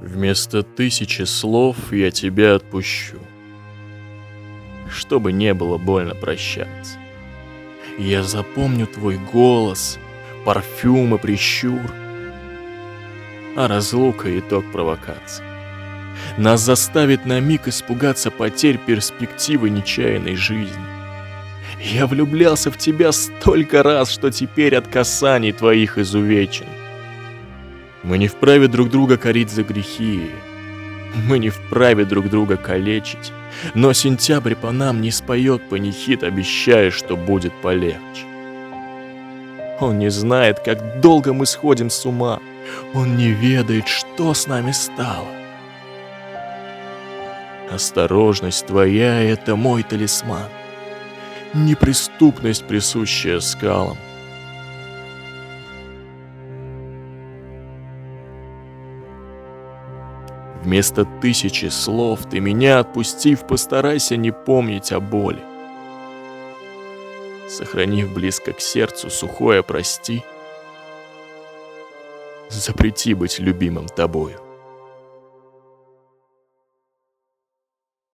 Вместо тысячи слов я тебя отпущу. Чтобы не было больно прощаться. Я запомню твой голос, парфюм и прищур. А разлука — итог провокации. Нас заставит на миг испугаться потерь перспективы нечаянной жизни. Я влюблялся в тебя столько раз, что теперь от касаний твоих изувечен. Мы не вправе друг друга корить за грехи. Мы не вправе друг друга калечить. Но сентябрь по нам не споет панихид, обещая, что будет полегче. Он не знает, как долго мы сходим с ума. Он не ведает, что с нами стало. Осторожность твоя — это мой талисман. Неприступность, присущая скалам. Вместо тысячи слов ты меня отпустив, постарайся не помнить о боли. Сохранив близко к сердцу сухое прости, запрети быть любимым тобою.